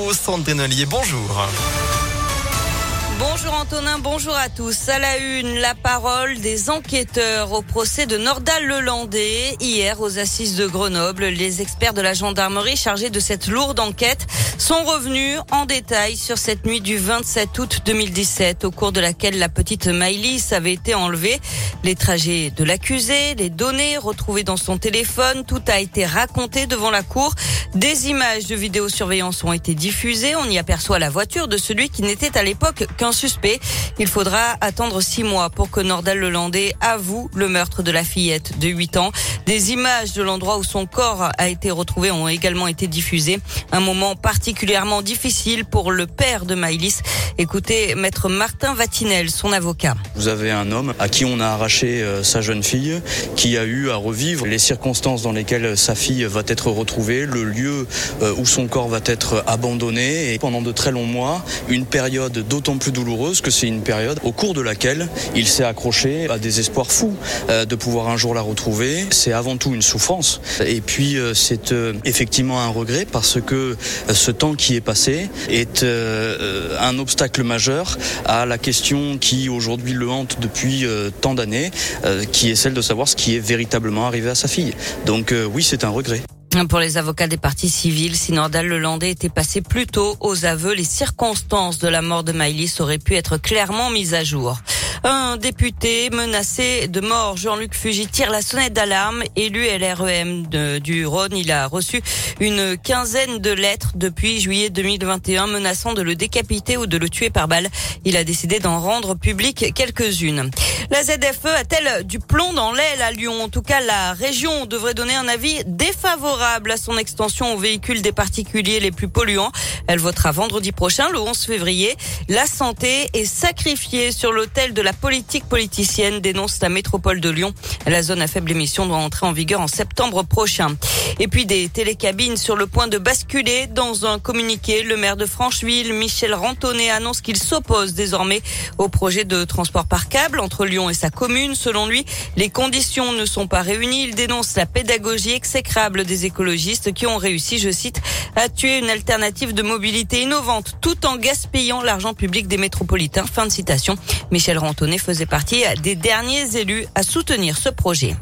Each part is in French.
Au Sandrine Ollier, bonjour. Bonjour Antonin, bonjour à tous. À la une, la parole des enquêteurs au procès de Nordal Lelandais. Hier, aux assises de Grenoble, les experts de la gendarmerie chargés de cette lourde enquête sont revenus en détail sur cette nuit du 27 août 2017, au cours de laquelle la petite Maïlis avait été enlevée. Les trajets de l'accusé, les données retrouvées dans son téléphone, tout a été raconté devant la cour. Des images de vidéosurveillance ont été diffusées. On y aperçoit la voiture de celui qui n'était à l'époque qu'un suspect. Il faudra attendre six mois pour que Nordal Lelandais avoue le meurtre de la fillette de 8 ans. Des images de l'endroit où son corps a été retrouvé ont également été diffusées. Un moment particulièrement difficile pour le père de Maïlis. Écoutez, maître Martin Vatinel, son avocat. Vous avez un homme à qui on a arraché euh, sa jeune fille, qui a eu à revivre les circonstances dans lesquelles sa fille va être retrouvée, euh, où son corps va être abandonné et pendant de très longs mois, une période d'autant plus douloureuse que c'est une période au cours de laquelle il s'est accroché à des espoirs fous euh, de pouvoir un jour la retrouver. C'est avant tout une souffrance. Et puis euh, c'est effectivement un regret parce que ce temps qui est passé est un obstacle majeur à la question qui aujourd'hui le hante depuis tant d'années, qui est celle de savoir ce qui est véritablement arrivé à sa fille. Donc oui, c'est un regret. Pour les avocats des parties civiles, si Nordal Lelandais était passé plus tôt aux aveux, les circonstances de la mort de Maïlis auraient pu être clairement mises à jour. Un député menacé de mort, Jean-Luc Fugy, tire la sonnette d'alarme. Élu LREM du Rhône, il a reçu une quinzaine de lettres depuis juillet 2021 menaçant de le décapiter ou de le tuer par balle. Il a décidé d'en rendre public quelques-unes. La ZFE a-t-elle du plomb dans l'aile à Lyon? En tout cas, la région devrait donner un avis défavorable à son extension aux véhicules des particuliers les plus polluants. Elle votera vendredi prochain, le 11 février. La santé est sacrifiée sur l'autel de la politique politicienne, dénonce la métropole de Lyon. La zone à faible émission doit entrer en vigueur en septembre prochain. Et puis des télécabines sur le point de basculer. Dans un communiqué, le maire de Francheville, Michel Rantonnet, annonce qu'il s'oppose désormais au projet de transport par câble entre Lyon et sa commune. Selon lui, les conditions ne sont pas réunies. Il dénonce la pédagogie exécrable des écologistes qui ont réussi, je cite, à tuer une alternative de mobilité innovante tout en gaspillant l'argent public des métropolitains. Fin de citation. Michel Rantonnet faisait partie des derniers élus à soutenir ce projet.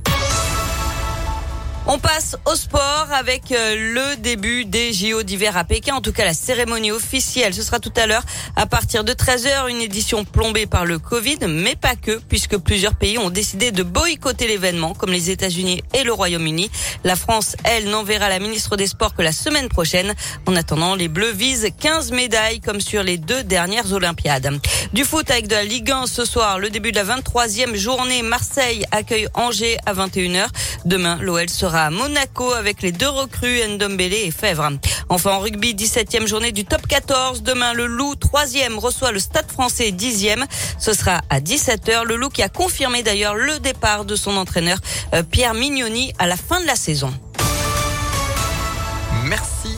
On passe au sport avec euh, le début des JO d'hiver à Pékin. En tout cas, la cérémonie officielle, ce sera tout à l'heure à partir de 13h, une édition plombée par le Covid, mais pas que, puisque plusieurs pays ont décidé de boycotter l'événement, comme les États-Unis et le Royaume-Uni. La France, elle, n'enverra la ministre des Sports que la semaine prochaine. En attendant, les Bleus visent 15 médailles, comme sur les deux dernières Olympiades. Du foot avec de la Ligue 1 ce soir, le début de la 23e journée. Marseille accueille Angers à 21h. Demain, l'OL sera Monaco avec les deux recrues Ndombele et Fèvre. Enfin en rugby, 17e journée du top 14. Demain, le Loup, 3e, reçoit le Stade français 10e. Ce sera à 17h. Le Loup qui a confirmé d'ailleurs le départ de son entraîneur euh, Pierre Mignoni à la fin de la saison.